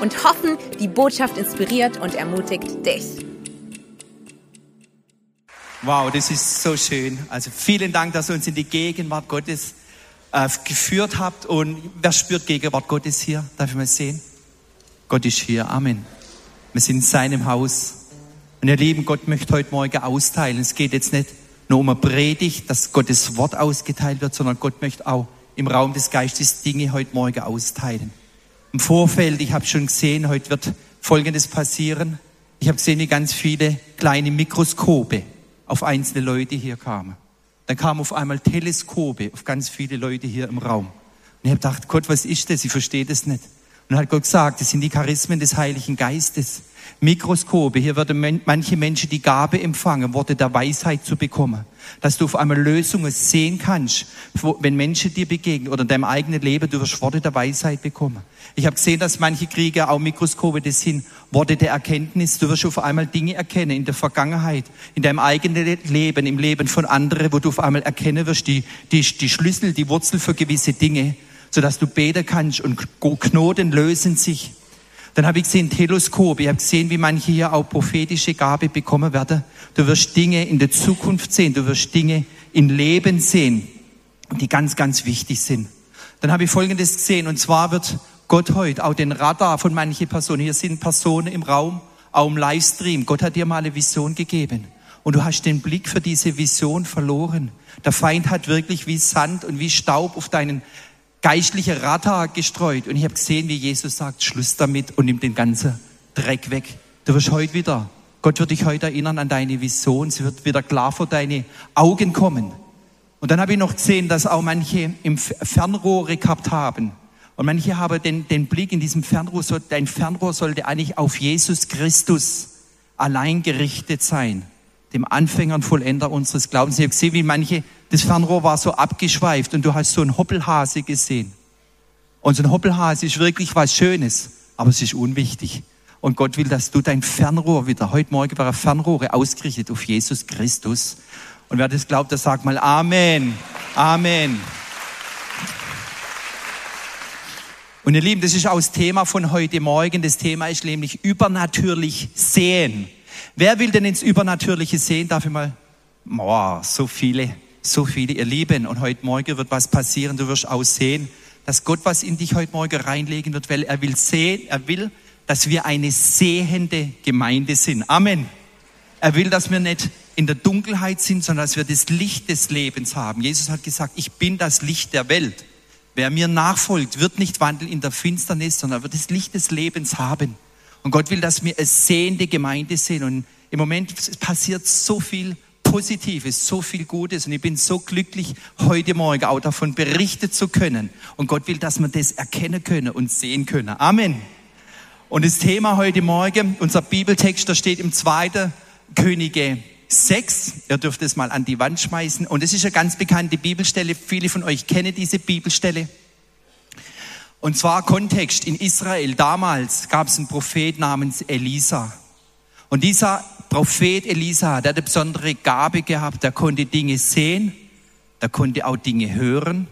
und hoffen, die Botschaft inspiriert und ermutigt dich. Wow, das ist so schön. Also vielen Dank, dass ihr uns in die Gegenwart Gottes äh, geführt habt. Und wer spürt Gegenwart Gottes hier? Darf ich mal sehen? Gott ist hier. Amen. Wir sind in seinem Haus. Und ihr Lieben, Gott möchte heute Morgen austeilen. Es geht jetzt nicht nur um eine Predigt, dass Gottes Wort ausgeteilt wird, sondern Gott möchte auch im Raum des Geistes Dinge heute Morgen austeilen. Im Vorfeld, ich habe schon gesehen, heute wird Folgendes passieren. Ich habe gesehen, wie ganz viele kleine Mikroskope auf einzelne Leute hier kamen. Dann kamen auf einmal Teleskope auf ganz viele Leute hier im Raum. Und ich habe gedacht, Gott, was ist das? Ich verstehe das nicht. Und dann hat Gott gesagt, das sind die Charismen des Heiligen Geistes. Mikroskope. Hier würden manche Menschen die Gabe empfangen, Worte der Weisheit zu bekommen. Dass du auf einmal Lösungen sehen kannst, wenn Menschen dir begegnen oder in deinem eigenen Leben, du wirst Worte der Weisheit bekommen. Ich habe gesehen, dass manche Krieger auch Mikroskope, das sind Worte der Erkenntnis. Du wirst auf einmal Dinge erkennen in der Vergangenheit, in deinem eigenen Leben, im Leben von anderen, wo du auf einmal erkennen wirst, die, die, die Schlüssel, die Wurzel für gewisse Dinge, sodass du beten kannst und Knoten lösen sich. Dann habe ich gesehen Teleskop. Ich habe gesehen, wie manche hier auch prophetische Gabe bekommen werden. Du wirst Dinge in der Zukunft sehen. Du wirst Dinge im Leben sehen, die ganz, ganz wichtig sind. Dann habe ich Folgendes gesehen. Und zwar wird Gott heute auch den Radar von manchen Personen. Hier sind Personen im Raum, auch im Livestream. Gott hat dir mal eine Vision gegeben. Und du hast den Blick für diese Vision verloren. Der Feind hat wirklich wie Sand und wie Staub auf deinen geistliche Radar gestreut. Und ich habe gesehen, wie Jesus sagt, Schluss damit und nimmt den ganzen Dreck weg. Du wirst heute wieder, Gott wird dich heute erinnern an deine Vision. Sie wird wieder klar vor deine Augen kommen. Und dann habe ich noch gesehen, dass auch manche im Fernrohre gehabt haben. Und manche haben den, den Blick in diesem Fernrohr, dein Fernrohr sollte eigentlich auf Jesus Christus allein gerichtet sein dem Anfänger und Vollender unseres Glaubens. Ich habe gesehen, wie manche, das Fernrohr war so abgeschweift und du hast so einen Hoppelhase gesehen. Und so ein Hoppelhase ist wirklich was Schönes, aber es ist unwichtig. Und Gott will, dass du dein Fernrohr wieder, heute Morgen war Fernrohre ausgerichtet auf Jesus Christus. Und wer das glaubt, der sagt mal Amen. Amen. Und ihr Lieben, das ist auch das Thema von heute Morgen. Das Thema ist nämlich übernatürlich sehen. Wer will denn ins Übernatürliche sehen? Darf ich mal? Boah, so viele, so viele, ihr Lieben. Und heute Morgen wird was passieren. Du wirst auch sehen, dass Gott was in dich heute Morgen reinlegen wird, weil er will sehen, er will, dass wir eine sehende Gemeinde sind. Amen. Er will, dass wir nicht in der Dunkelheit sind, sondern dass wir das Licht des Lebens haben. Jesus hat gesagt, ich bin das Licht der Welt. Wer mir nachfolgt, wird nicht wandeln in der Finsternis, sondern wird das Licht des Lebens haben. Und Gott will, dass wir eine sehende Gemeinde sind. Und im Moment passiert so viel Positives, so viel Gutes. Und ich bin so glücklich, heute Morgen auch davon berichten zu können. Und Gott will, dass wir das erkennen können und sehen können. Amen. Und das Thema heute Morgen, unser Bibeltext, da steht im 2. Könige 6. Ihr dürft es mal an die Wand schmeißen. Und es ist eine ganz bekannte Bibelstelle. Viele von euch kennen diese Bibelstelle. Und zwar Kontext in Israel. Damals gab es einen Prophet namens Elisa. Und dieser Prophet Elisa, der hat eine besondere Gabe gehabt. Der konnte Dinge sehen, der konnte auch Dinge hören.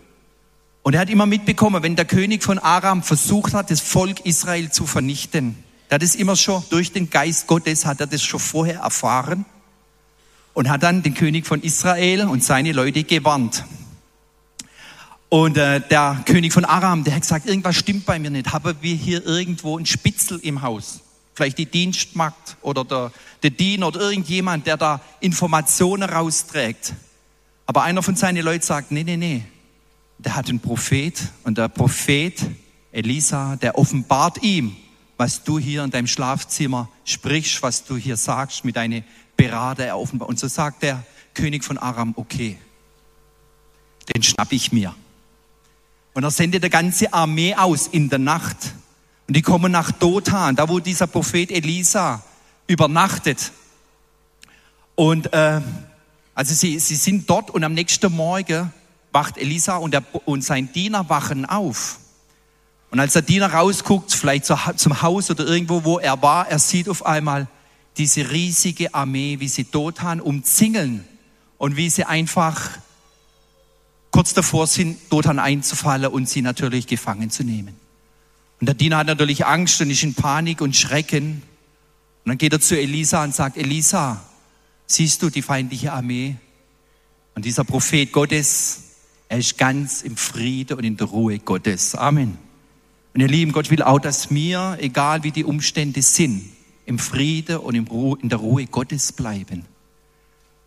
Und er hat immer mitbekommen, wenn der König von Aram versucht hat, das Volk Israel zu vernichten. Der hat es immer schon durch den Geist Gottes, hat er das schon vorher erfahren. Und hat dann den König von Israel und seine Leute gewarnt. Und äh, der König von Aram, der hat gesagt, irgendwas stimmt bei mir nicht. Haben wir hier irgendwo einen Spitzel im Haus? Vielleicht die Dienstmagd oder der, der Diener oder irgendjemand, der da Informationen rausträgt. Aber einer von seinen Leuten sagt, nee, nee, nee. Der hat einen Prophet und der Prophet Elisa, der offenbart ihm, was du hier in deinem Schlafzimmer sprichst, was du hier sagst mit deinen Berater. Er offenbart. Und so sagt der König von Aram, okay, den schnapp ich mir. Und er sendet eine ganze Armee aus in der Nacht. Und die kommen nach Dothan, da wo dieser Prophet Elisa übernachtet. Und äh, also sie, sie sind dort und am nächsten Morgen wacht Elisa und, der, und sein Diener wachen auf. Und als der Diener rausguckt, vielleicht zum Haus oder irgendwo, wo er war, er sieht auf einmal diese riesige Armee, wie sie Dothan umzingeln und wie sie einfach kurz davor sind, Dothan einzufallen und sie natürlich gefangen zu nehmen. Und der Diener hat natürlich Angst und ist in Panik und Schrecken. Und dann geht er zu Elisa und sagt, Elisa, siehst du die feindliche Armee? Und dieser Prophet Gottes, er ist ganz im Friede und in der Ruhe Gottes. Amen. Und ihr Lieben, Gott will auch, dass wir, egal wie die Umstände sind, im Friede und in der Ruhe Gottes bleiben.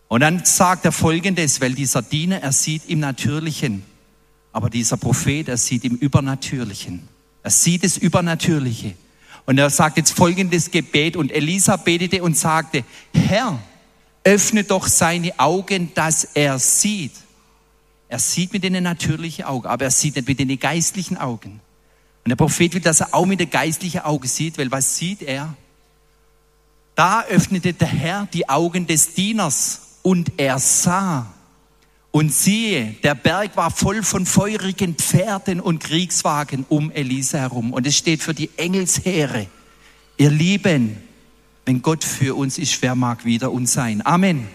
Und dann sagt er folgendes, weil dieser Diener, er sieht im Natürlichen, aber dieser Prophet, er sieht im Übernatürlichen. Er sieht das Übernatürliche. Und er sagt jetzt folgendes Gebet und Elisa betete und sagte, Herr, öffne doch seine Augen, dass er sieht. Er sieht mit den natürlichen Augen, aber er sieht nicht mit den geistlichen Augen. Und der Prophet will, dass er auch mit den geistlichen Augen sieht, weil was sieht er? Da öffnete der Herr die Augen des Dieners und er sah. Und siehe, der Berg war voll von feurigen Pferden und Kriegswagen um Elisa herum. Und es steht für die Engelsheere. Ihr Lieben, wenn Gott für uns ist, wer mag wieder uns sein? Amen.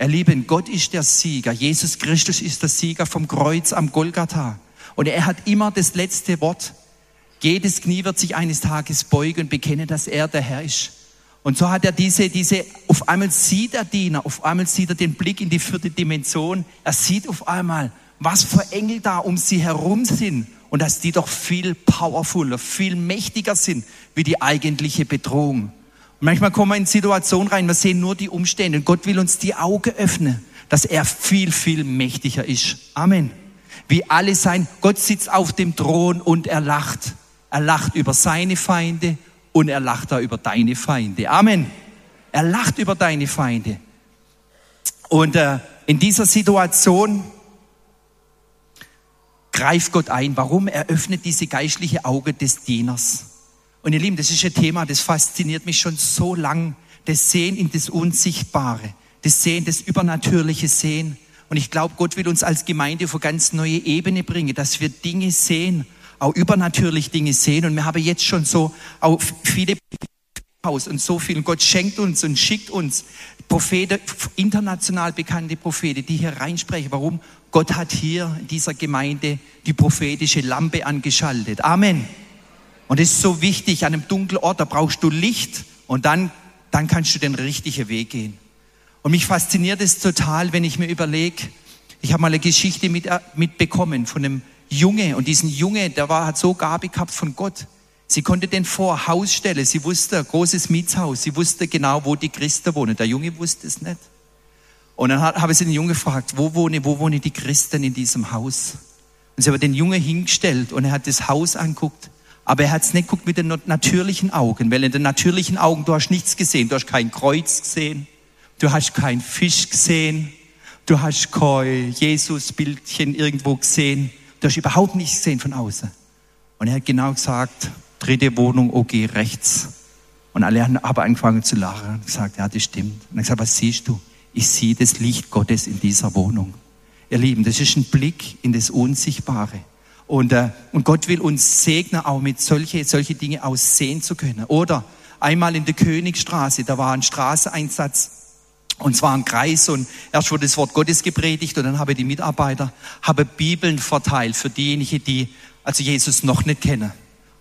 Ihr Lieben, Gott ist der Sieger. Jesus Christus ist der Sieger vom Kreuz am Golgatha. Und er hat immer das letzte Wort. Jedes Knie wird sich eines Tages beugen und bekennen, dass er der Herr ist. Und so hat er diese, diese, auf einmal sieht er Diener, auf einmal sieht er den Blick in die vierte Dimension. Er sieht auf einmal, was für Engel da um sie herum sind und dass die doch viel powerfuler, viel mächtiger sind wie die eigentliche Bedrohung. Und manchmal kommen wir in Situationen rein, wir sehen nur die Umstände und Gott will uns die Augen öffnen, dass er viel, viel mächtiger ist. Amen. Wie alle sein, Gott sitzt auf dem Thron und er lacht. Er lacht über seine Feinde und er lacht da über deine Feinde. Amen. Er lacht über deine Feinde. Und äh, in dieser Situation greift Gott ein. Warum? Er öffnet diese geistliche Auge des Dieners. Und ihr Lieben, das ist ein Thema, das fasziniert mich schon so lang. Das Sehen in das Unsichtbare, das Sehen, das übernatürliche Sehen. Und ich glaube, Gott will uns als Gemeinde auf eine ganz neue Ebene bringen, dass wir Dinge sehen auch übernatürlich Dinge sehen. Und wir haben jetzt schon so auch viele Haus und so viel. Gott schenkt uns und schickt uns Propheten, international bekannte Propheten, die hier reinsprechen. Warum? Gott hat hier in dieser Gemeinde die prophetische Lampe angeschaltet. Amen. Und es ist so wichtig, an einem dunklen Ort, da brauchst du Licht und dann, dann kannst du den richtigen Weg gehen. Und mich fasziniert es total, wenn ich mir überlege, ich habe mal eine Geschichte mit, äh, mitbekommen von einem Junge und diesen Junge, der war, hat so Gabe gehabt von Gott. Sie konnte den vor Haus stellen. Sie wusste, großes Mietshaus. Sie wusste genau, wo die Christen wohnen. Der Junge wusste es nicht. Und dann habe ich den Jungen gefragt, wo wohnen, wo wohnen die Christen in diesem Haus? Und sie haben den Jungen hingestellt und er hat das Haus anguckt. Aber er hat es nicht geguckt mit den natürlichen Augen, weil in den natürlichen Augen du hast nichts gesehen. Du hast kein Kreuz gesehen. Du hast kein Fisch gesehen. Du hast kein Jesusbildchen irgendwo gesehen. Du hast überhaupt nichts gesehen von außen. Und er hat genau gesagt, dritte Wohnung, okay, rechts. Und alle haben aber angefangen zu lachen und gesagt, ja, das stimmt. Und er hat gesagt, was siehst du? Ich sehe das Licht Gottes in dieser Wohnung. Ihr Lieben, das ist ein Blick in das Unsichtbare. Und, äh, und Gott will uns segnen, auch mit solche, solche Dinge aussehen zu können. Oder einmal in der Königstraße, da war ein Straßeneinsatz und zwar im Kreis und erst wurde das Wort Gottes gepredigt und dann habe die Mitarbeiter habe Bibeln verteilt für diejenigen, die also Jesus noch nicht kennen.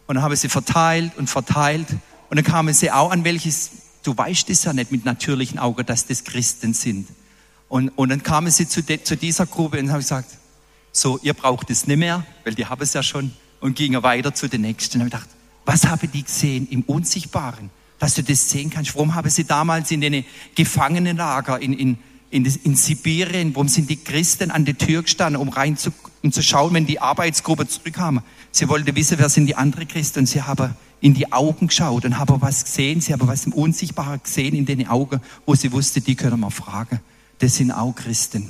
Und dann habe sie verteilt und verteilt und dann kamen sie auch an welches, du weißt es ja nicht mit natürlichen Augen, dass das Christen sind. Und, und dann kamen sie zu, de, zu dieser Gruppe und haben gesagt, so, ihr braucht es nicht mehr, weil die haben es ja schon und gingen weiter zu den Nächsten. Und ich gedacht, was haben die gesehen im Unsichtbaren? Dass du das sehen kannst. Warum haben sie damals in den Gefangenenlager in, in, in, in Sibirien, warum sind die Christen an der Tür gestanden, um rein zu, um zu schauen, wenn die Arbeitsgruppe zurückkam? Sie wollten wissen, wer sind die anderen Christen und sie haben in die Augen geschaut und haben was gesehen, sie haben was im Unsichtbaren gesehen in den Augen, wo sie wusste, die können wir fragen. Das sind auch Christen.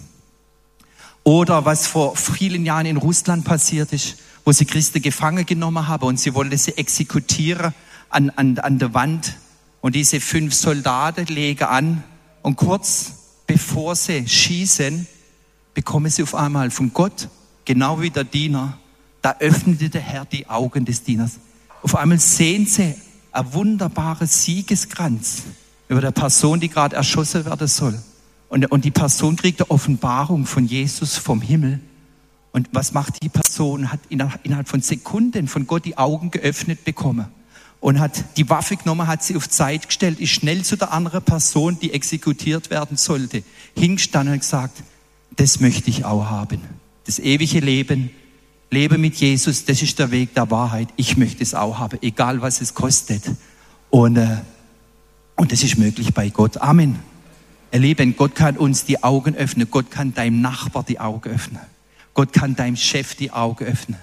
Oder was vor vielen Jahren in Russland passiert ist, wo sie Christen gefangen genommen haben und sie wollten sie exekutieren an, an, an der Wand. Und diese fünf Soldaten legen an und kurz bevor sie schießen, bekommen sie auf einmal von Gott, genau wie der Diener, da öffnete der Herr die Augen des Dieners. Auf einmal sehen sie ein wunderbarer Siegeskranz über der Person, die gerade erschossen werden soll. Und, und die Person kriegt eine Offenbarung von Jesus vom Himmel. Und was macht die Person? Hat innerhalb von Sekunden von Gott die Augen geöffnet bekommen und hat die Waffe genommen, hat sie auf Zeit gestellt, ist schnell zu der anderen Person, die exekutiert werden sollte, hingestanden und gesagt, das möchte ich auch haben. Das ewige Leben, lebe mit Jesus, das ist der Weg der Wahrheit. Ich möchte es auch haben, egal was es kostet. Und, äh, und das ist möglich bei Gott. Amen. Erleben, Gott kann uns die Augen öffnen. Gott kann deinem Nachbar die Augen öffnen. Gott kann deinem Chef die Augen öffnen.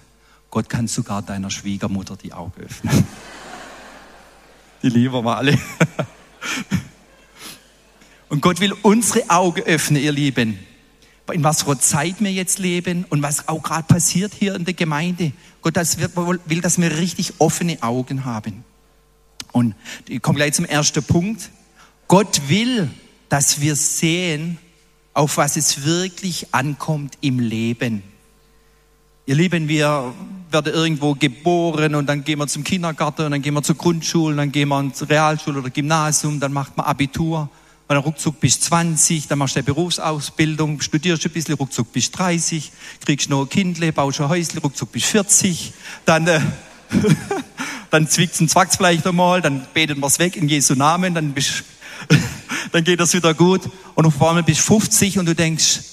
Gott kann sogar deiner Schwiegermutter die Augen öffnen. Die lieben wir alle. Und Gott will unsere Augen öffnen, ihr Lieben in was für Zeit wir jetzt leben und was auch gerade passiert hier in der Gemeinde. Gott will, dass wir richtig offene Augen haben. Und ich komme gleich zum ersten Punkt. Gott will, dass wir sehen, auf was es wirklich ankommt im Leben. Ihr Lieben, wir werden irgendwo geboren und dann gehen wir zum Kindergarten und dann gehen wir zur Grundschule, dann gehen wir ins Realschule oder Gymnasium, dann macht man Abitur. Und dann ruckzuck bist 20, dann machst du eine Berufsausbildung, studierst ein bisschen, ruckzuck bist 30, kriegst noch ein Kindle, baust ein Häusle, ruckzuck bist 40, dann, äh, dann zwickt's und zwackt's vielleicht einmal, dann beten wir's weg in Jesu Namen, dann bist, dann geht das wieder gut. Und auf einmal bist 50 und du denkst,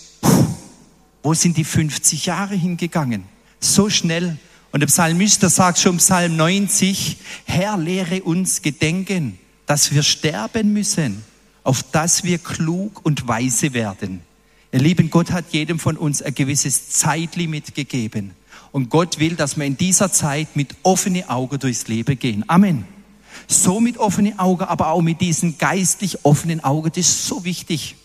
wo sind die 50 Jahre hingegangen? So schnell. Und der Psalmist, der sagt schon im Psalm 90, Herr, lehre uns gedenken, dass wir sterben müssen auf dass wir klug und weise werden. Ihr Lieben, Gott hat jedem von uns ein gewisses Zeitlimit gegeben. Und Gott will, dass wir in dieser Zeit mit offenen Augen durchs Leben gehen. Amen. So mit offenen Augen, aber auch mit diesen geistlich offenen Augen, das ist so wichtig.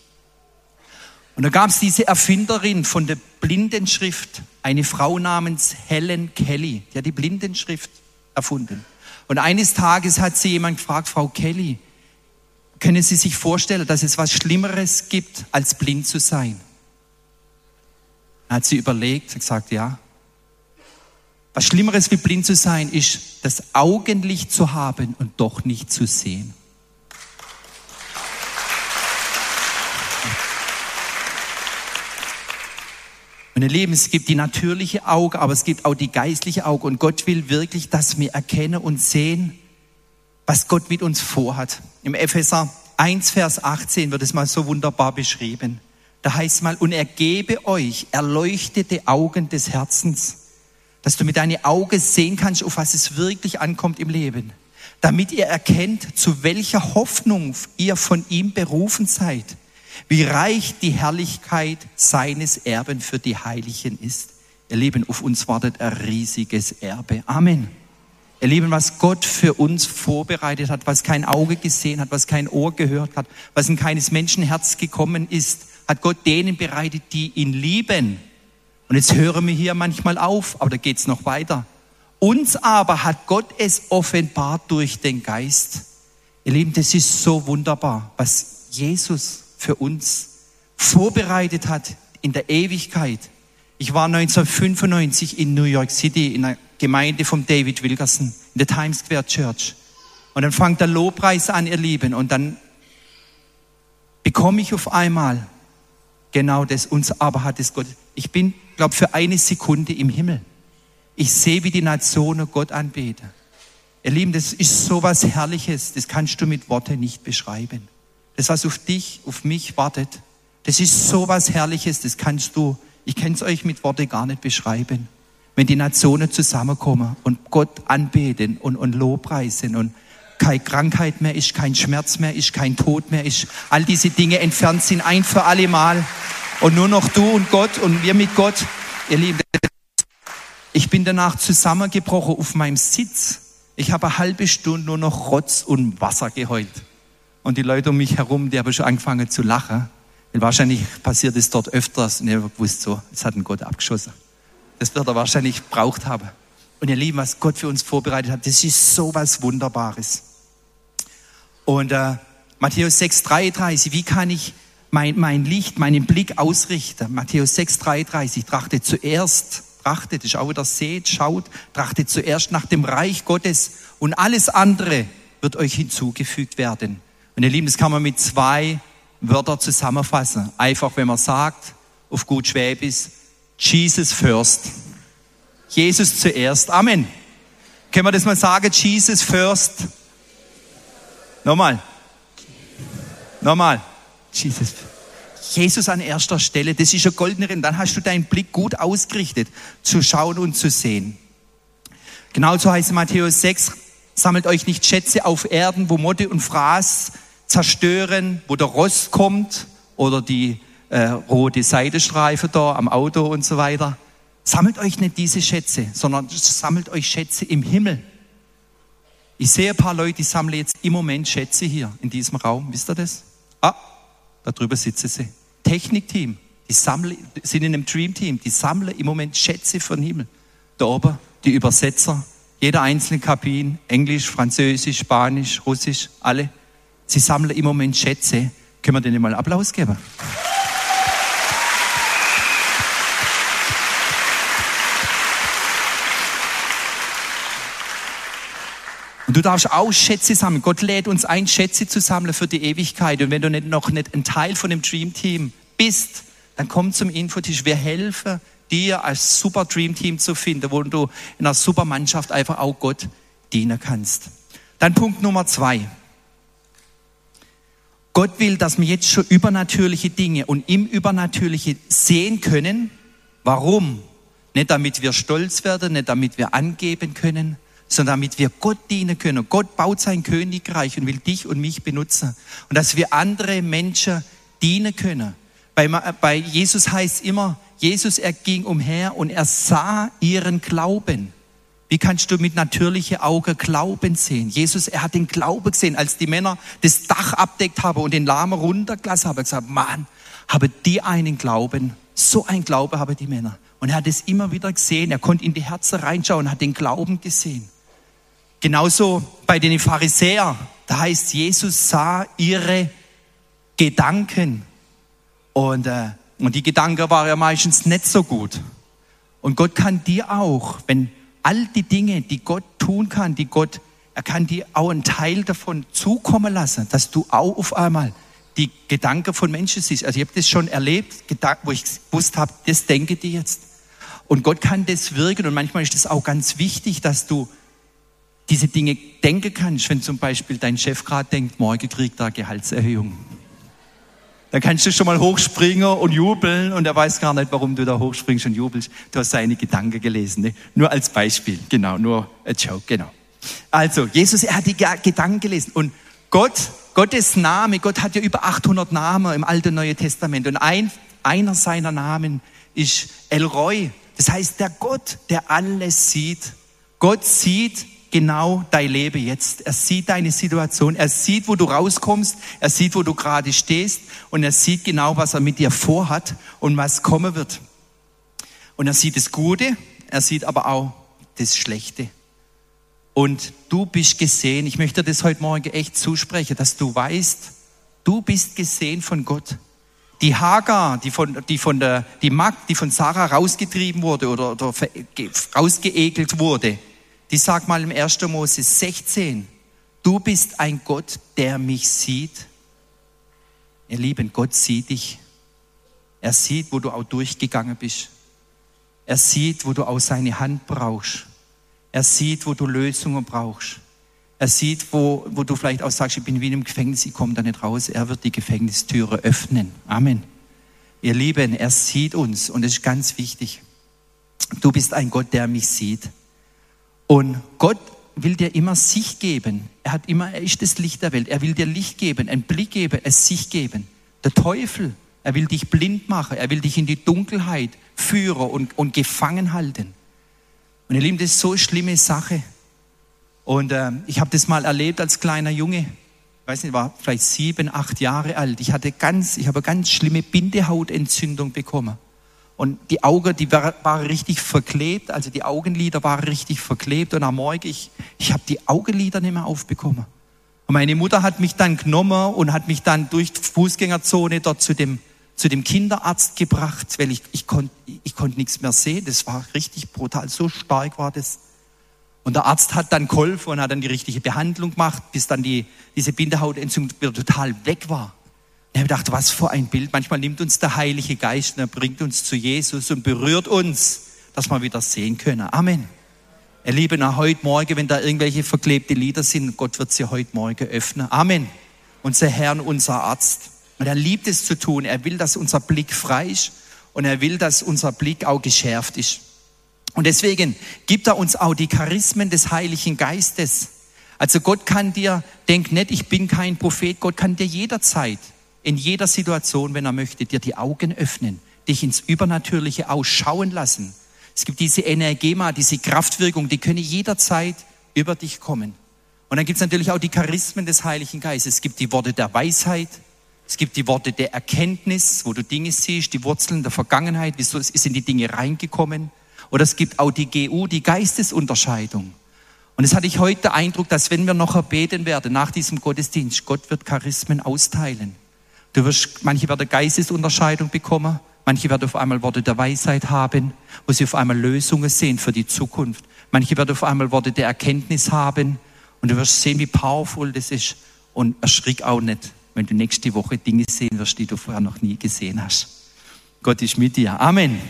Und da gab es diese Erfinderin von der Blindenschrift, eine Frau namens Helen Kelly, die hat die Blindenschrift erfunden. Und eines Tages hat sie jemand gefragt, Frau Kelly, können Sie sich vorstellen, dass es was Schlimmeres gibt, als blind zu sein? Dann hat sie überlegt und gesagt, ja. Was Schlimmeres wie blind zu sein, ist das Augenlicht zu haben und doch nicht zu sehen. Und ihr Leben, es gibt die natürliche Auge, aber es gibt auch die geistliche Auge. Und Gott will wirklich, dass wir erkennen und sehen, was Gott mit uns vorhat. Im Epheser 1, Vers 18 wird es mal so wunderbar beschrieben. Da heißt mal, und er gebe euch erleuchtete Augen des Herzens, dass du mit deinen Augen sehen kannst, auf was es wirklich ankommt im Leben, damit ihr erkennt, zu welcher Hoffnung ihr von ihm berufen seid, wie reich die Herrlichkeit seines Erben für die Heiligen ist. Ihr Leben, auf uns wartet ein riesiges Erbe. Amen. Ihr Lieben, was Gott für uns vorbereitet hat, was kein Auge gesehen hat, was kein Ohr gehört hat, was in keines Menschenherz gekommen ist, hat Gott denen bereitet, die ihn lieben. Und jetzt hören wir hier manchmal auf, aber da geht's noch weiter. Uns aber hat Gott es offenbart durch den Geist. Ihr Lieben, das ist so wunderbar, was Jesus für uns vorbereitet hat in der Ewigkeit. Ich war 1995 in New York City in einer Gemeinde von David Wilkerson in der Times Square Church. Und dann fängt der Lobpreis an, ihr Lieben. Und dann bekomme ich auf einmal genau das. Uns aber hat es Gott. Ich bin, glaube für eine Sekunde im Himmel. Ich sehe, wie die Nationen Gott anbeten. Ihr Lieben, das ist so was Herrliches. Das kannst du mit Worten nicht beschreiben. Das, was auf dich, auf mich wartet, das ist so was Herrliches. Das kannst du, ich kann es euch mit Worten gar nicht beschreiben wenn die Nationen zusammenkommen und Gott anbeten und, und Lobpreisen und keine Krankheit mehr ist, kein Schmerz mehr ist, kein Tod mehr ist, all diese Dinge entfernt sind ein für alle Mal und nur noch du und Gott und wir mit Gott. Ihr Lieben, ich bin danach zusammengebrochen auf meinem Sitz. Ich habe eine halbe Stunde nur noch Rotz und Wasser geheult. Und die Leute um mich herum, die haben schon angefangen zu lachen. Denn wahrscheinlich passiert es dort öfters und ich habe gewusst, so, jetzt hat ein Gott abgeschossen. Das wird er wahrscheinlich braucht haben. Und ihr Lieben, was Gott für uns vorbereitet hat, das ist so was Wunderbares. Und äh, Matthäus 6,33, wie kann ich mein, mein Licht, meinen Blick ausrichten? Matthäus 6,33, trachtet zuerst, trachtet, ist auch wieder seht, schaut, trachtet zuerst nach dem Reich Gottes und alles andere wird euch hinzugefügt werden. Und ihr Lieben, das kann man mit zwei Wörtern zusammenfassen. Einfach, wenn man sagt, auf gut Schwäbisch, Jesus first. Jesus zuerst. Amen. Können wir das mal sagen? Jesus first. Nochmal. Nochmal. Jesus. Jesus an erster Stelle. Das ist ein goldener Ring. Dann hast du deinen Blick gut ausgerichtet, zu schauen und zu sehen. Genauso heißt Matthäus 6, sammelt euch nicht Schätze auf Erden, wo Motte und Fraß zerstören, wo der Rost kommt oder die äh, rote Seitenstreifen da am Auto und so weiter. Sammelt euch nicht diese Schätze, sondern sammelt euch Schätze im Himmel. Ich sehe ein paar Leute, die sammeln jetzt im Moment Schätze hier in diesem Raum. Wisst ihr das? Ah, da drüber sitzen sie. Technikteam, die sammeln, sind in einem Dreamteam, die sammeln im Moment Schätze von Himmel. Da oben die Übersetzer, jeder einzelne Kabin, Englisch, Französisch, Spanisch, Russisch, alle. Sie sammeln im Moment Schätze. Können wir denen mal Applaus geben? Und du darfst auch Schätze sammeln. Gott lädt uns ein, Schätze zu sammeln für die Ewigkeit. Und wenn du nicht, noch nicht ein Teil von dem Dream Team bist, dann komm zum Infotisch. Wir helfen dir als super Dream Team zu finden, wo du in einer super Mannschaft einfach auch Gott dienen kannst. Dann Punkt Nummer zwei. Gott will, dass wir jetzt schon übernatürliche Dinge und im Übernatürliche sehen können. Warum? Nicht damit wir stolz werden, nicht damit wir angeben können, sondern damit wir Gott dienen können. Gott baut sein Königreich und will dich und mich benutzen. Und dass wir andere Menschen dienen können. Bei, bei Jesus heißt immer, Jesus, er ging umher und er sah ihren Glauben. Wie kannst du mit natürlichen Augen Glauben sehen? Jesus, er hat den Glauben gesehen, als die Männer das Dach abdeckt haben und den Lahmen runtergelassen haben. Er hat gesagt, Mann, haben die einen Glauben. So ein Glaube haben die Männer. Und er hat es immer wieder gesehen. Er konnte in die Herzen reinschauen, hat den Glauben gesehen. Genauso bei den Pharisäern, da heißt, Jesus sah ihre Gedanken. Und, äh, und die Gedanken waren ja meistens nicht so gut. Und Gott kann dir auch, wenn all die Dinge, die Gott tun kann, die Gott, er kann dir auch einen Teil davon zukommen lassen, dass du auch auf einmal die Gedanken von Menschen siehst. Also ich habe das schon erlebt, wo ich gewusst habe, das denke die jetzt. Und Gott kann das wirken und manchmal ist es auch ganz wichtig, dass du diese Dinge denken kannst, wenn zum Beispiel dein Chef gerade denkt, morgen kriegt er Gehaltserhöhung. Dann kannst du schon mal hochspringen und jubeln und er weiß gar nicht, warum du da hochspringst und jubelst. Du hast seine Gedanken gelesen. Ne? Nur als Beispiel, genau, nur ein Joke, genau. Also, Jesus, er hat die Gedanken gelesen und Gott, Gottes Name, Gott hat ja über 800 Namen im Alten und Neuen Testament und ein, einer seiner Namen ist Elroy. Das heißt, der Gott, der alles sieht. Gott sieht genau dein Leben jetzt. Er sieht deine Situation. Er sieht, wo du rauskommst. Er sieht, wo du gerade stehst. Und er sieht genau, was er mit dir vorhat und was kommen wird. Und er sieht das Gute. Er sieht aber auch das Schlechte. Und du bist gesehen. Ich möchte das heute Morgen echt zusprechen, dass du weißt, du bist gesehen von Gott. Die Hagar, die von, die von der, die Magd, die von Sarah rausgetrieben wurde oder, oder rausgeekelt wurde, die sagt mal im 1. Mose 16, du bist ein Gott, der mich sieht. Ihr Lieben, Gott sieht dich. Er sieht, wo du auch durchgegangen bist. Er sieht, wo du auch seine Hand brauchst. Er sieht, wo du Lösungen brauchst. Er sieht, wo, wo du vielleicht auch sagst, ich bin wie einem Gefängnis, ich komme da nicht raus. Er wird die Gefängnistüre öffnen. Amen. Ihr Lieben, er sieht uns und es ist ganz wichtig. Du bist ein Gott, der mich sieht. Und Gott will dir immer Sicht geben. Er hat immer, er ist das Licht der Welt. Er will dir Licht geben, einen Blick geben, es Sicht geben. Der Teufel, er will dich blind machen. Er will dich in die Dunkelheit führen und, und gefangen halten. Und ihr Lieben, das ist so eine schlimme Sache. Und äh, ich habe das mal erlebt als kleiner Junge. Ich weiß nicht, war vielleicht sieben, acht Jahre alt. Ich hatte ganz, ich habe ganz schlimme Bindehautentzündung bekommen. Und die Augen, die waren richtig verklebt, also die Augenlider waren richtig verklebt und am Morgen, ich, ich habe die Augenlider nicht mehr aufbekommen. Und meine Mutter hat mich dann genommen und hat mich dann durch die Fußgängerzone dort zu dem, zu dem Kinderarzt gebracht, weil ich, ich konnte ich konnt nichts mehr sehen. Das war richtig brutal, so stark war das. Und der Arzt hat dann geholfen und hat dann die richtige Behandlung gemacht, bis dann die, diese Bindehautentzündung wieder total weg war. Ich habe gedacht, was für ein Bild. Manchmal nimmt uns der Heilige Geist und er bringt uns zu Jesus und berührt uns, dass wir wieder sehen können. Amen. Ihr Lieben, heute Morgen, wenn da irgendwelche verklebte Lieder sind, Gott wird sie heute Morgen öffnen. Amen. Unser Herr unser Arzt. Und er liebt es zu tun. Er will, dass unser Blick frei ist und er will, dass unser Blick auch geschärft ist. Und deswegen gibt er uns auch die Charismen des Heiligen Geistes. Also Gott kann dir, denk nicht, ich bin kein Prophet, Gott kann dir jederzeit in jeder Situation, wenn er möchte, dir die Augen öffnen, dich ins Übernatürliche ausschauen lassen. Es gibt diese Energema, diese Kraftwirkung, die können jederzeit über dich kommen. Und dann gibt es natürlich auch die Charismen des Heiligen Geistes. Es gibt die Worte der Weisheit, es gibt die Worte der Erkenntnis, wo du Dinge siehst, die Wurzeln der Vergangenheit, wieso sind die Dinge reingekommen. Oder es gibt auch die GU, die Geistesunterscheidung. Und es hatte ich heute den Eindruck, dass wenn wir noch beten werden nach diesem Gottesdienst, Gott wird Charismen austeilen. Du wirst, manche werden Geistesunterscheidung bekommen, manche werden auf einmal Worte der Weisheit haben, wo sie auf einmal Lösungen sehen für die Zukunft. Manche werden auf einmal Worte der Erkenntnis haben und du wirst sehen, wie powerful das ist. Und erschrick auch nicht, wenn du nächste Woche Dinge sehen wirst, die du vorher noch nie gesehen hast. Gott ist mit dir. Amen.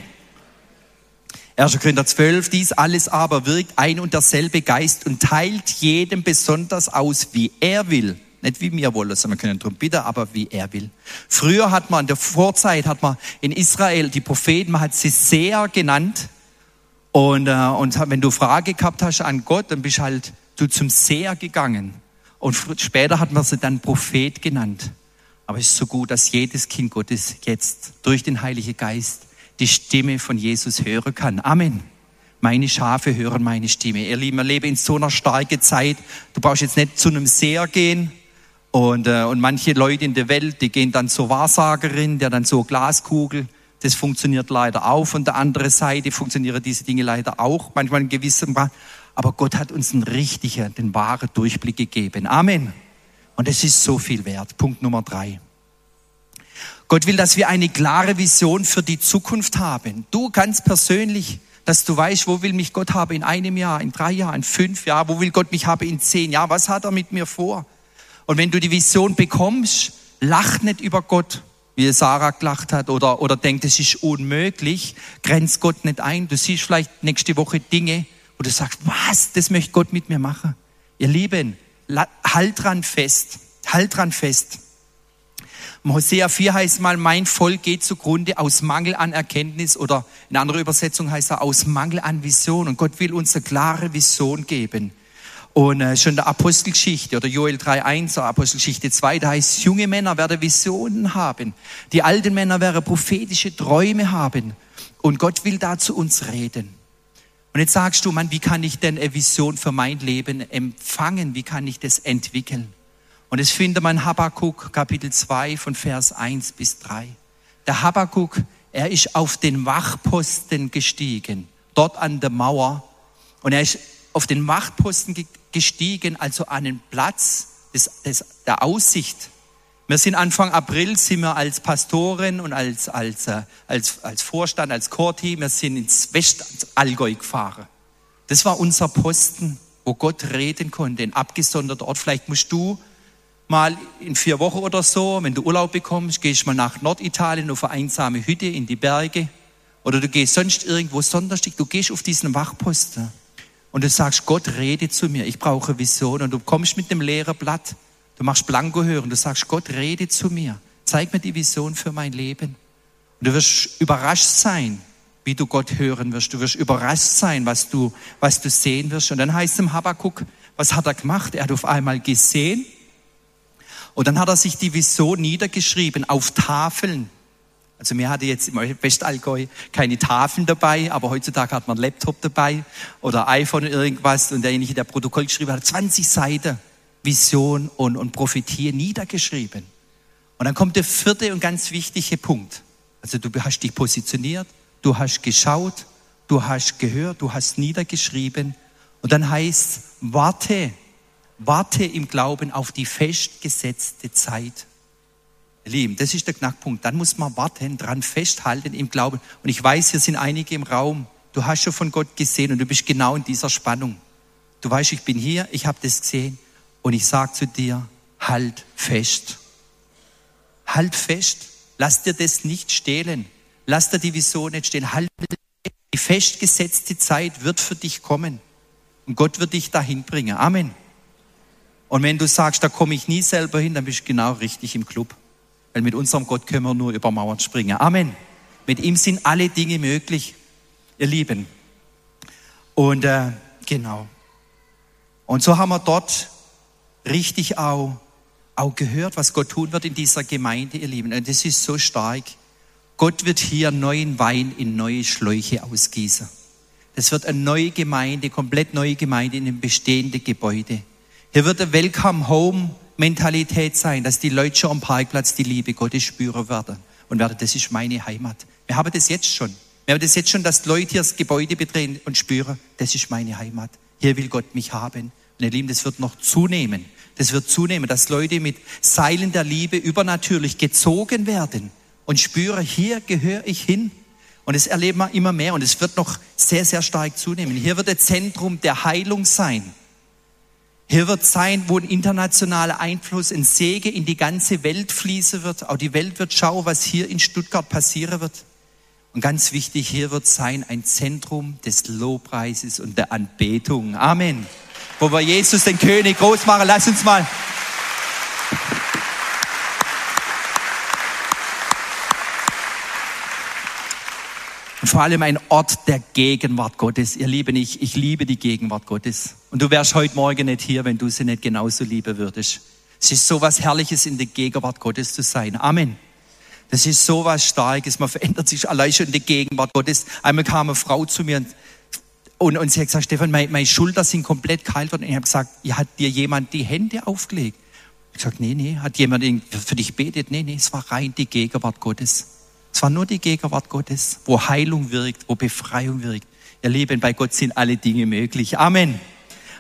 1. Korinther 12, dies alles aber wirkt ein und derselbe Geist und teilt jedem besonders aus, wie er will. Nicht wie wir wollen, sondern wir können darum bitten, aber wie er will. Früher hat man, in der Vorzeit hat man in Israel die Propheten, man hat sie sehr genannt. Und, äh, und wenn du Frage gehabt hast an Gott, dann bist halt du zum Seher gegangen. Und später hat man sie dann Prophet genannt. Aber es ist so gut, dass jedes Kind Gottes jetzt durch den Heiligen Geist die Stimme von Jesus hören kann. Amen. Meine Schafe hören meine Stimme. Ihr Lieben, wir leben in so einer starken Zeit. Du brauchst jetzt nicht zu einem Seher gehen, und, äh, und manche Leute in der Welt, die gehen dann zur Wahrsagerin, der dann so Glaskugel. Das funktioniert leider auch. Von der anderen Seite funktionieren diese Dinge leider auch, manchmal in gewissem Grad. Aber Gott hat uns einen richtigen, den wahren Durchblick gegeben. Amen. Und es ist so viel wert. Punkt Nummer drei. Gott will, dass wir eine klare Vision für die Zukunft haben. Du ganz persönlich, dass du weißt, wo will mich Gott haben in einem Jahr, in drei Jahren, in fünf Jahren, wo will Gott mich haben in zehn Jahren, was hat er mit mir vor? Und wenn du die Vision bekommst, lach nicht über Gott, wie Sarah gelacht hat, oder, oder denkt, es ist unmöglich, grenzt Gott nicht ein. Du siehst vielleicht nächste Woche Dinge, wo du sagst, was, das möchte Gott mit mir machen. Ihr Lieben, halt dran fest, halt dran fest. Hosea 4 heißt mal, mein Volk geht zugrunde aus Mangel an Erkenntnis oder in anderer Übersetzung heißt er aus Mangel an Vision. Und Gott will uns eine klare Vision geben. Und äh, schon der Apostelgeschichte oder Joel 3.1 oder Apostelgeschichte 2, da heißt, junge Männer werden Visionen haben. Die alten Männer werden prophetische Träume haben. Und Gott will da zu uns reden. Und jetzt sagst du, Mann, wie kann ich denn eine Vision für mein Leben empfangen? Wie kann ich das entwickeln? Und das findet man Habakkuk, Kapitel 2 von Vers 1 bis 3. Der Habakkuk, er ist auf den Wachposten gestiegen, dort an der Mauer. Und er ist auf den Wachposten gestiegen, also an den Platz des, des, der Aussicht. Wir sind Anfang April, sind wir als Pastorin und als, als, äh, als, als Vorstand, als Chorteam, wir sind ins Westallgäu gefahren. Das war unser Posten, wo Gott reden konnte, ein abgesonderter Ort. Vielleicht musst du mal in vier Wochen oder so, wenn du Urlaub bekommst, gehst mal nach Norditalien auf eine einsame Hütte in die Berge oder du gehst sonst irgendwo sonderstig, du gehst auf diesen Wachposten und du sagst, Gott rede zu mir, ich brauche Vision und du kommst mit dem leeren Blatt, du machst Blanko hören, du sagst, Gott rede zu mir, zeig mir die Vision für mein Leben. Und du wirst überrascht sein, wie du Gott hören wirst. Du wirst überrascht sein, was du, was du sehen wirst. Und dann heißt es im Habakkuk, was hat er gemacht? Er hat auf einmal gesehen und dann hat er sich die Vision niedergeschrieben auf Tafeln. Also mir hatte jetzt im Westallgäu keine Tafeln dabei, aber heutzutage hat man Laptop dabei oder iPhone oder irgendwas und derjenige, der Protokoll geschrieben hat, 20 Seiten Vision und, und Prophetie niedergeschrieben. Und dann kommt der vierte und ganz wichtige Punkt. Also du hast dich positioniert, du hast geschaut, du hast gehört, du hast niedergeschrieben. Und dann heißt, warte, warte im Glauben auf die festgesetzte Zeit. Lieben, das ist der Knackpunkt. Dann muss man warten, dran festhalten im Glauben. Und ich weiß, hier sind einige im Raum. Du hast schon von Gott gesehen und du bist genau in dieser Spannung. Du weißt, ich bin hier, ich habe das gesehen und ich sage zu dir, halt fest. Halt fest. Lass dir das nicht stehlen. Lass dir die Vision nicht stehlen. Halt die festgesetzte Zeit wird für dich kommen. Und Gott wird dich dahin bringen. Amen. Und wenn du sagst, da komme ich nie selber hin, dann bist du genau richtig im Club. Weil mit unserem Gott können wir nur über Mauern springen. Amen. Mit ihm sind alle Dinge möglich, ihr Lieben. Und äh, genau. Und so haben wir dort richtig auch, auch gehört, was Gott tun wird in dieser Gemeinde, ihr Lieben. Und das ist so stark. Gott wird hier neuen Wein in neue Schläuche ausgießen. Das wird eine neue Gemeinde, komplett neue Gemeinde in einem bestehenden Gebäude. Hier wird eine Welcome Home Mentalität sein, dass die Leute schon am Parkplatz die Liebe Gottes spüren werden und werden, das ist meine Heimat. Wir haben das jetzt schon. Wir haben das jetzt schon, dass Leute hier das Gebäude betreten und spüren, das ist meine Heimat. Hier will Gott mich haben. Und ihr Lieben, das wird noch zunehmen. Das wird zunehmen, dass Leute mit Seilen der Liebe übernatürlich gezogen werden und spüre, hier gehöre ich hin. Und das erleben wir immer mehr und es wird noch sehr, sehr stark zunehmen. Hier wird das Zentrum der Heilung sein. Hier wird sein, wo ein internationaler Einfluss, ein Segen in die ganze Welt fließen wird. Auch die Welt wird schauen, was hier in Stuttgart passieren wird. Und ganz wichtig, hier wird sein ein Zentrum des Lobpreises und der Anbetung. Amen. Wo wir Jesus, den König, groß machen. Lass uns mal Und vor allem ein Ort der Gegenwart Gottes. Ihr Lieben, ich, ich liebe die Gegenwart Gottes. Und du wärst heute Morgen nicht hier, wenn du sie nicht genauso lieben würdest. Es ist so was Herrliches, in der Gegenwart Gottes zu sein. Amen. Das ist so was Starkes. Man verändert sich allein schon in der Gegenwart Gottes. Einmal kam eine Frau zu mir und, und, und sie hat gesagt, Stefan, meine, meine Schulter sind komplett kalt worden. Und ich habe gesagt, hat dir jemand die Hände aufgelegt? Ich habe gesagt, nee, nee. Hat jemand für dich betet? Nee, nee, es war rein die Gegenwart Gottes. Es war nur die Gegenwart Gottes, wo Heilung wirkt, wo Befreiung wirkt. Ihr Lieben, bei Gott sind alle Dinge möglich. Amen.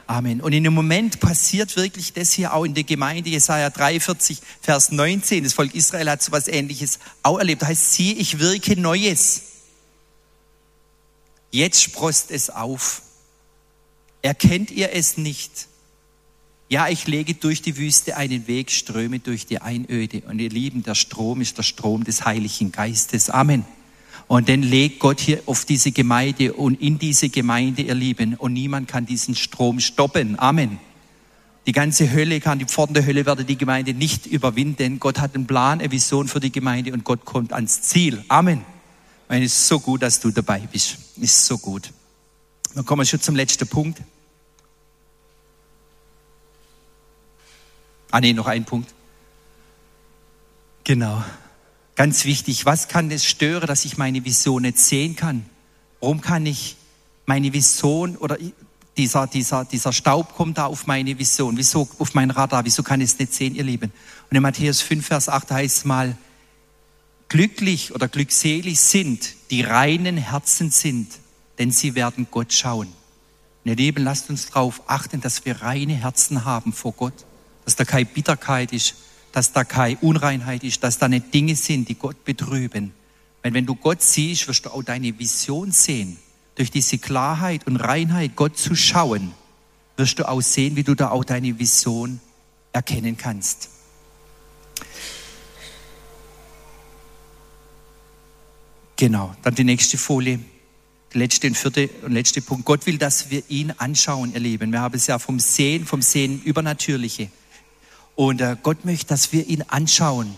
Amen. Und in dem Moment passiert wirklich das hier auch in der Gemeinde, Jesaja 43, Vers 19. Das Volk Israel hat so etwas Ähnliches auch erlebt. Da heißt, sieh, ich wirke Neues. Jetzt sprost es auf. Erkennt ihr es nicht? Ja, ich lege durch die Wüste einen Weg, ströme durch die Einöde. Und ihr Lieben, der Strom ist der Strom des Heiligen Geistes. Amen. Und dann legt Gott hier auf diese Gemeinde und in diese Gemeinde, ihr Lieben. Und niemand kann diesen Strom stoppen. Amen. Die ganze Hölle kann, die Pforten der Hölle werden die Gemeinde nicht überwinden. Gott hat einen Plan, eine Vision für die Gemeinde und Gott kommt ans Ziel. Amen. Und es ist so gut, dass du dabei bist. Ist so gut. Dann kommen wir schon zum letzten Punkt. Ah nee, noch ein Punkt. Genau. Ganz wichtig, was kann es stören, dass ich meine Vision nicht sehen kann? Warum kann ich meine Vision oder dieser, dieser, dieser Staub kommt da auf meine Vision, wieso auf mein Radar, wieso kann ich es nicht sehen, ihr Lieben? Und in Matthäus 5, Vers 8 heißt es mal, glücklich oder glückselig sind, die reinen Herzen sind, denn sie werden Gott schauen. Und ihr Lieben, lasst uns darauf achten, dass wir reine Herzen haben vor Gott dass da keine Bitterkeit ist, dass da keine Unreinheit ist, dass da nicht Dinge sind, die Gott betrüben. Weil wenn du Gott siehst, wirst du auch deine Vision sehen. Durch diese Klarheit und Reinheit, Gott zu schauen, wirst du auch sehen, wie du da auch deine Vision erkennen kannst. Genau, dann die nächste Folie, der letzte und vierte und letzte Punkt. Gott will, dass wir ihn anschauen, ihr Lieben. Wir haben es ja vom Sehen, vom Sehen Übernatürliche. Und äh, Gott möchte, dass wir ihn anschauen.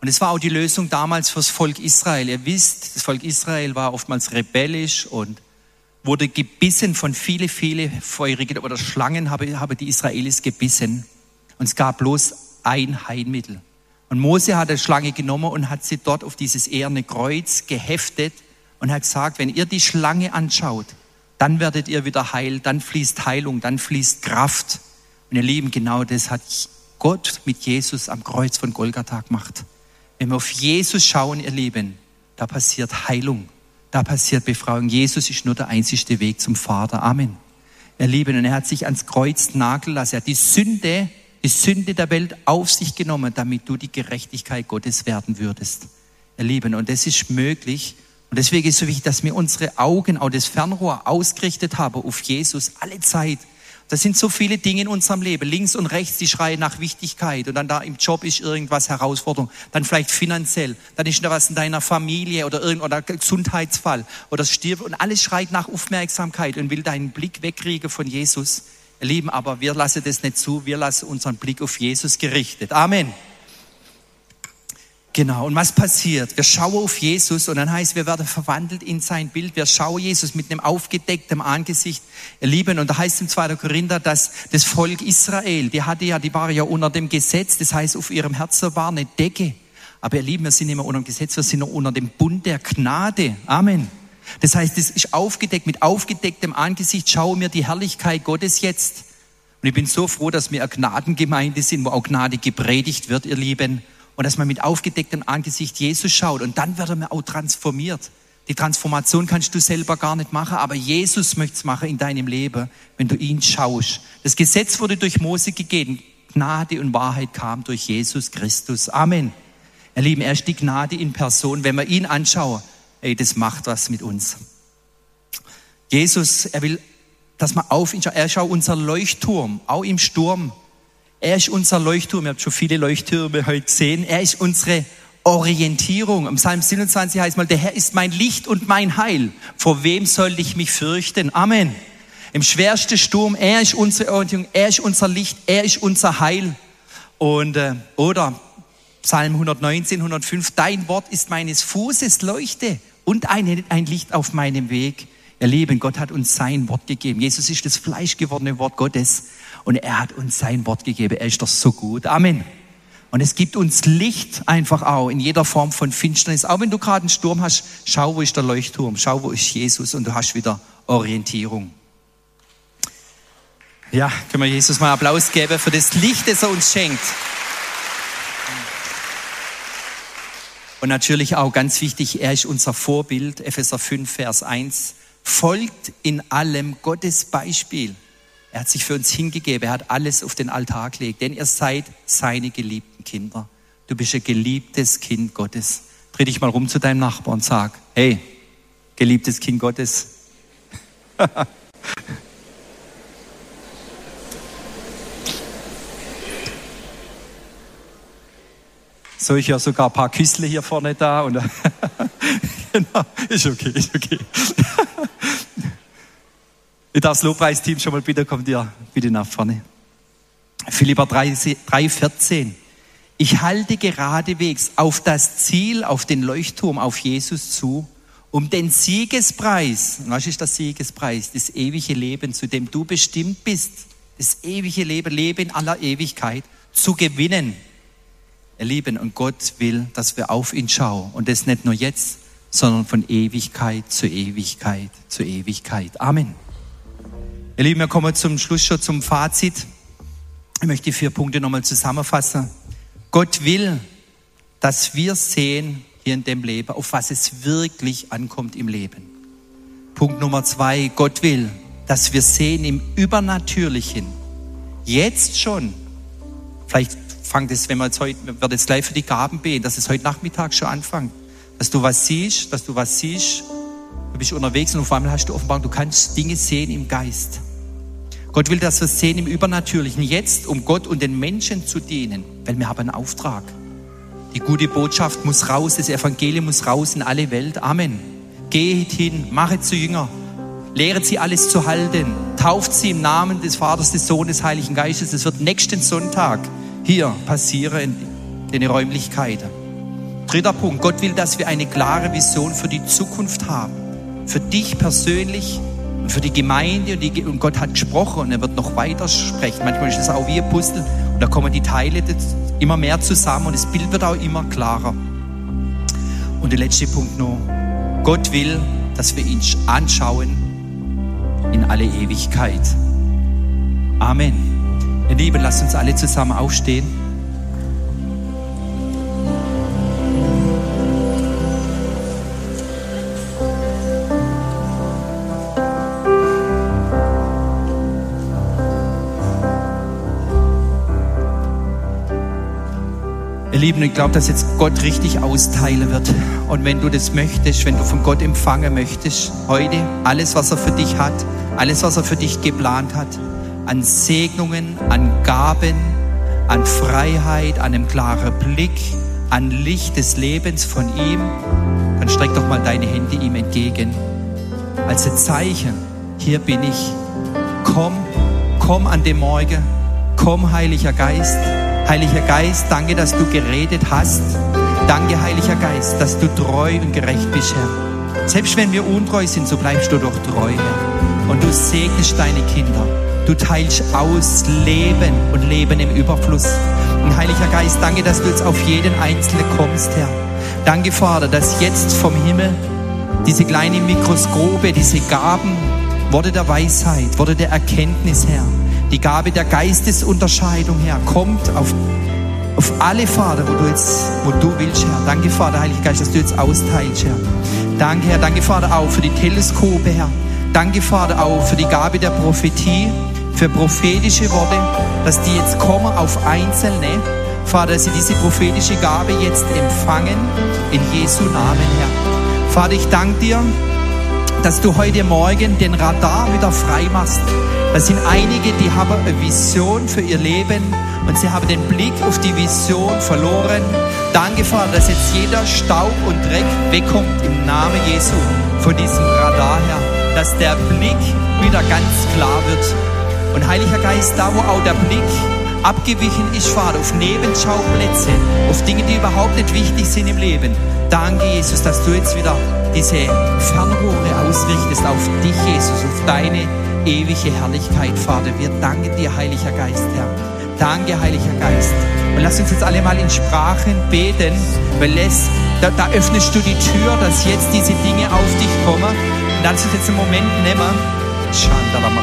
Und es war auch die Lösung damals fürs Volk Israel. Ihr wisst, das Volk Israel war oftmals rebellisch und wurde gebissen von viele, viele feurigen oder Schlangen habe, habe die Israelis gebissen. Und es gab bloß ein Heilmittel. Und Mose hat die Schlange genommen und hat sie dort auf dieses eherne Kreuz geheftet und hat gesagt, wenn ihr die Schlange anschaut, dann werdet ihr wieder heil, dann fließt Heilung, dann fließt Kraft. Und ihr Lieben, genau das hat Gott mit Jesus am Kreuz von Golgatha gemacht. Wenn wir auf Jesus schauen, ihr Lieben, da passiert Heilung, da passiert Befreiung. Jesus ist nur der einzige Weg zum Vater. Amen. Ihr Lieben, und er hat sich ans Kreuz nageln lassen. Er hat die Sünde, die Sünde der Welt auf sich genommen, damit du die Gerechtigkeit Gottes werden würdest. Ihr Lieben, und das ist möglich. Und deswegen ist es so wichtig, dass wir unsere Augen, auch das Fernrohr ausgerichtet haben auf Jesus alle Zeit. Das sind so viele Dinge in unserem Leben. Links und rechts, die schreien nach Wichtigkeit. Und dann da im Job ist irgendwas Herausforderung. Dann vielleicht finanziell. Dann ist da was in deiner Familie oder irgendein Gesundheitsfall oder stirbt. Und alles schreit nach Aufmerksamkeit und will deinen Blick wegkriegen von Jesus. Lieben, aber wir lassen das nicht zu. Wir lassen unseren Blick auf Jesus gerichtet. Amen. Genau, und was passiert? Wir schauen auf Jesus und dann heißt, wir werden verwandelt in sein Bild. Wir schauen Jesus mit einem aufgedeckten Angesicht erleben. Und da heißt im 2. Korinther, dass das Volk Israel, die hatte ja, die war ja unter dem Gesetz, das heißt, auf ihrem Herzen war eine Decke. Aber ihr Lieben, wir sind nicht mehr unter dem Gesetz, wir sind noch unter dem Bund der Gnade. Amen. Das heißt, es ist aufgedeckt, mit aufgedecktem Angesicht schauen wir die Herrlichkeit Gottes jetzt. Und ich bin so froh, dass wir eine Gnadengemeinde sind, wo auch Gnade gepredigt wird, ihr Lieben und dass man mit aufgedecktem Angesicht Jesus schaut und dann wird er mir auch transformiert. Die Transformation kannst du selber gar nicht machen, aber Jesus möchte es machen in deinem Leben, wenn du ihn schaust. Das Gesetz wurde durch Mose gegeben. Gnade und Wahrheit kam durch Jesus Christus. Amen. Ihr Lieben, er ist die Gnade in Person. Wenn wir ihn anschauen, ey, das macht was mit uns. Jesus, er will, dass man auf ihn schaut. Er schaut unser Leuchtturm, auch im Sturm. Er ist unser Leuchtturm. Ihr habt schon viele Leuchttürme heute gesehen. Er ist unsere Orientierung. Im Psalm 27 heißt mal, der Herr ist mein Licht und mein Heil. Vor wem soll ich mich fürchten? Amen. Im schwersten Sturm, er ist unsere Orientierung, er ist unser Licht, er ist unser Heil. Und, äh, oder Psalm 119, 105, dein Wort ist meines Fußes Leuchte und ein, ein Licht auf meinem Weg. Ihr Lieben, Gott hat uns sein Wort gegeben. Jesus ist das fleischgewordene Wort Gottes und er hat uns sein Wort gegeben. Er ist doch so gut. Amen. Und es gibt uns Licht einfach auch in jeder Form von Finsternis. Auch wenn du gerade einen Sturm hast, schau, wo ist der Leuchtturm, schau, wo ist Jesus und du hast wieder Orientierung. Ja, können wir Jesus mal Applaus geben für das Licht, das er uns schenkt. Und natürlich auch ganz wichtig, er ist unser Vorbild, Epheser 5, Vers 1. Folgt in allem Gottes Beispiel. Er hat sich für uns hingegeben. Er hat alles auf den Altar gelegt. Denn ihr seid seine geliebten Kinder. Du bist ein geliebtes Kind Gottes. Dreh dich mal rum zu deinem Nachbarn und sag, hey, geliebtes Kind Gottes. so, ich höre sogar ein paar Küssle hier vorne da. Und genau, ist okay, ist okay. Ich darf das Lobpreisteam schon mal bitte, kommt ihr bitte nach vorne. Philipper 3,14. Ich halte geradewegs auf das Ziel, auf den Leuchtturm, auf Jesus zu, um den Siegespreis, was ist der Siegespreis? Das ewige Leben, zu dem du bestimmt bist, das ewige Leben, Leben aller Ewigkeit, zu gewinnen. Ihr Lieben, und Gott will, dass wir auf ihn schauen. Und das nicht nur jetzt, sondern von Ewigkeit zu Ewigkeit zu Ewigkeit. Amen. Ihr Lieben, wir kommen zum Schluss schon zum Fazit. Ich möchte die vier Punkte nochmal zusammenfassen. Gott will, dass wir sehen hier in dem Leben, auf was es wirklich ankommt im Leben. Punkt Nummer zwei, Gott will, dass wir sehen im Übernatürlichen, jetzt schon, vielleicht fangt es, wenn wir jetzt heute, wir werden jetzt gleich für die Gaben beten, dass es heute Nachmittag schon anfängt, dass du was siehst, dass du was siehst, du bist unterwegs und auf einmal hast du offenbar, du kannst Dinge sehen im Geist. Gott will, dass wir sehen im Übernatürlichen jetzt, um Gott und den Menschen zu dienen, weil wir haben einen Auftrag. Die gute Botschaft muss raus, das Evangelium muss raus in alle Welt. Amen. Geht hin, machet zu Jünger, lehret sie alles zu halten, tauft sie im Namen des Vaters, des Sohnes, des Heiligen Geistes. Es wird nächsten Sonntag hier passieren in den Räumlichkeiten. Dritter Punkt. Gott will, dass wir eine klare Vision für die Zukunft haben. Für dich persönlich, und für die Gemeinde und, die, und Gott hat gesprochen und er wird noch weiter sprechen. Manchmal ist es auch wie ein Puzzle und da kommen die Teile immer mehr zusammen und das Bild wird auch immer klarer. Und der letzte Punkt noch. Gott will, dass wir ihn anschauen in alle Ewigkeit. Amen. Ihr Lieben, lasst uns alle zusammen aufstehen. Lieben, ich glaube, dass jetzt Gott richtig austeilen wird. Und wenn du das möchtest, wenn du von Gott empfangen möchtest, heute alles, was er für dich hat, alles, was er für dich geplant hat, an Segnungen, an Gaben, an Freiheit, an einem klaren Blick, an Licht des Lebens von ihm, dann streck doch mal deine Hände ihm entgegen. Als ein Zeichen, hier bin ich. Komm, komm an dem Morgen. Komm, Heiliger Geist. Heiliger Geist, danke, dass du geredet hast. Danke, Heiliger Geist, dass du treu und gerecht bist, Herr. Selbst wenn wir untreu sind, so bleibst du doch treu, Herr. Und du segnest deine Kinder. Du teilst aus Leben und Leben im Überfluss. Und Heiliger Geist, danke, dass du jetzt auf jeden Einzelnen kommst, Herr. Danke, Vater, dass jetzt vom Himmel diese kleinen Mikroskope, diese Gaben, Worte der Weisheit, Worte der Erkenntnis, Herr, die Gabe der Geistesunterscheidung, Herr, kommt auf, auf alle, Vater, wo du jetzt, wo du willst, Herr. Danke, Vater, Heiliger Geist, dass du jetzt austeilst, Herr. Danke, Herr. Danke, Vater, auch für die Teleskope, Herr. Danke, Vater, auch für die Gabe der Prophetie, für prophetische Worte, dass die jetzt kommen auf Einzelne. Vater, dass sie diese prophetische Gabe jetzt empfangen, in Jesu Namen, Herr. Vater, ich danke dir, dass du heute Morgen den Radar wieder frei machst. Das sind einige, die haben eine Vision für ihr Leben und sie haben den Blick auf die Vision verloren. Danke, Vater, dass jetzt jeder Staub und Dreck wegkommt im Namen Jesu von diesem Radar her, dass der Blick wieder ganz klar wird. Und Heiliger Geist, da wo auch der Blick abgewichen ist, Vater, auf Nebenschauplätze, auf Dinge, die überhaupt nicht wichtig sind im Leben. Danke, Jesus, dass du jetzt wieder diese Fernrohre ausrichtest auf dich, Jesus, auf deine ewige Herrlichkeit, Vater. Wir danken dir, Heiliger Geist, Herr. Danke, Heiliger Geist. Und lass uns jetzt alle mal in Sprachen beten, weil es, da, da öffnest du die Tür, dass jetzt diese Dinge auf dich kommen. Und lass uns jetzt einen Moment nehmen. Shandalam